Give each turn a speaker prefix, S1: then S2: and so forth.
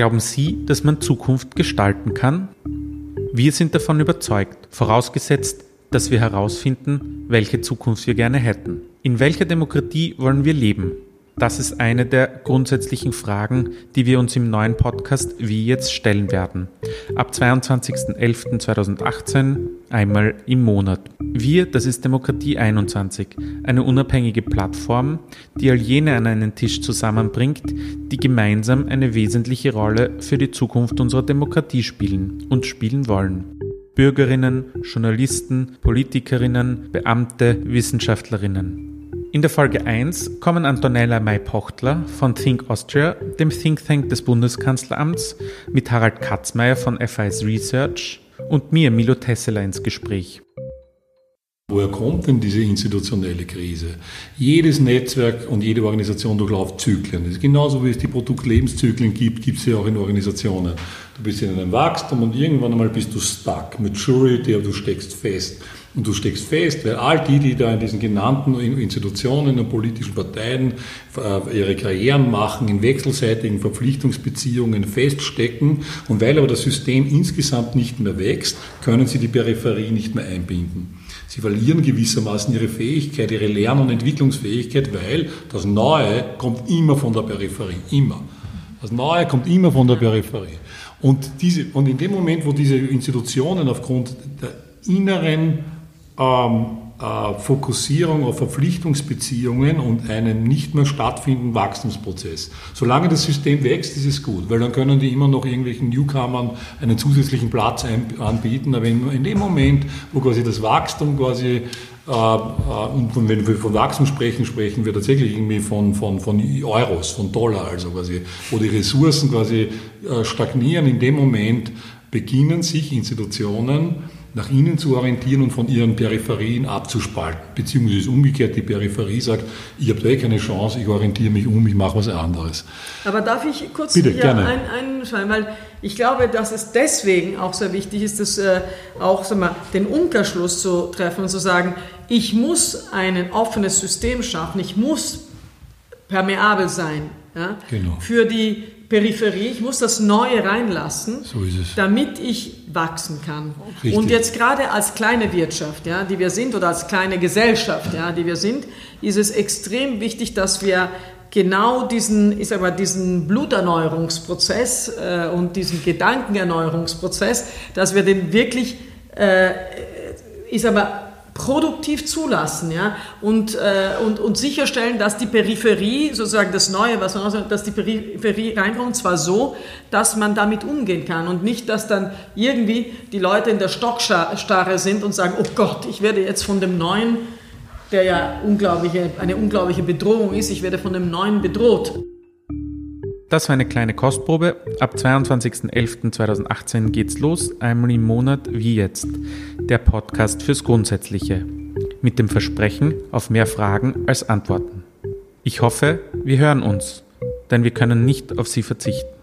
S1: Glauben Sie, dass man Zukunft gestalten kann? Wir sind davon überzeugt, vorausgesetzt, dass wir herausfinden, welche Zukunft wir gerne hätten. In welcher Demokratie wollen wir leben? Das ist eine der grundsätzlichen Fragen, die wir uns im neuen Podcast Wie jetzt stellen werden. Ab 22.11.2018 einmal im Monat. Wir, das ist Demokratie 21, eine unabhängige Plattform, die all jene an einen Tisch zusammenbringt, die gemeinsam eine wesentliche Rolle für die Zukunft unserer Demokratie spielen und spielen wollen. Bürgerinnen, Journalisten, Politikerinnen, Beamte, Wissenschaftlerinnen. In der Folge 1 kommen Antonella May-Pochtler von Think Austria, dem Think Tank des Bundeskanzleramts, mit Harald Katzmeier von FIS Research und mir, Milo Tesseler, ins Gespräch.
S2: Woher kommt denn diese institutionelle Krise? Jedes Netzwerk und jede Organisation durchläuft Zyklen. Das ist genauso wie es die Produktlebenszyklen gibt, gibt es ja auch in Organisationen. Du bist in einem Wachstum und irgendwann einmal bist du stuck, Maturity, aber du steckst fest. Und du steckst fest, weil all die, die da in diesen genannten Institutionen und politischen Parteien äh, ihre Karrieren machen, in wechselseitigen Verpflichtungsbeziehungen feststecken und weil aber das System insgesamt nicht mehr wächst, können sie die Peripherie nicht mehr einbinden. Sie verlieren gewissermaßen ihre Fähigkeit, ihre Lern- und Entwicklungsfähigkeit, weil das Neue kommt immer von der Peripherie, immer. Das Neue kommt immer von der Peripherie. Und, diese, und in dem Moment, wo diese Institutionen aufgrund der inneren ähm, äh, Fokussierung auf Verpflichtungsbeziehungen und einen nicht mehr stattfindenden Wachstumsprozess. Solange das System wächst, ist es gut, weil dann können die immer noch irgendwelchen Newcomern einen zusätzlichen Platz anbieten. Aber in, in dem Moment, wo quasi das Wachstum quasi äh, äh, und wenn wir von Wachstum sprechen, sprechen wir tatsächlich irgendwie von, von, von Euros, von Dollar, also quasi, wo die Ressourcen quasi äh, stagnieren. In dem Moment beginnen sich Institutionen nach innen zu orientieren und von ihren Peripherien abzuspalten. Beziehungsweise umgekehrt, die Peripherie sagt, ich habe da eh keine Chance, ich orientiere mich um, ich mache was anderes.
S3: Aber darf ich kurz
S2: Bitte,
S3: hier
S2: gerne.
S3: ein, einschreiben, weil ich glaube, dass es deswegen auch sehr wichtig ist, dass, äh, auch sag mal, den Umkehrschluss zu treffen und zu sagen, ich muss ein offenes System schaffen, ich muss permeabel sein ja,
S2: genau.
S3: für die Peripherie, ich muss das Neue reinlassen,
S2: so
S3: damit ich wachsen kann.
S2: Richtig.
S3: Und jetzt gerade als kleine Wirtschaft, ja, die wir sind, oder als kleine Gesellschaft, ja, die wir sind, ist es extrem wichtig, dass wir genau diesen, ich sag mal, diesen Bluterneuerungsprozess äh, und diesen Gedankenerneuerungsprozess, dass wir den wirklich, äh, ich sag mal, produktiv zulassen ja? und, äh, und, und sicherstellen, dass die Peripherie, sozusagen das Neue, was man auch sagt, dass die Peripherie reinkommt, zwar so, dass man damit umgehen kann und nicht, dass dann irgendwie die Leute in der Stockstarre sind und sagen, oh Gott, ich werde jetzt von dem Neuen, der ja unglaubliche, eine unglaubliche Bedrohung ist, ich werde von dem Neuen bedroht.
S1: Das war eine kleine Kostprobe. Ab 22.11.2018 geht's los, einmal im Monat wie jetzt. Der Podcast fürs Grundsätzliche. Mit dem Versprechen auf mehr Fragen als Antworten. Ich hoffe, wir hören uns, denn wir können nicht auf Sie verzichten.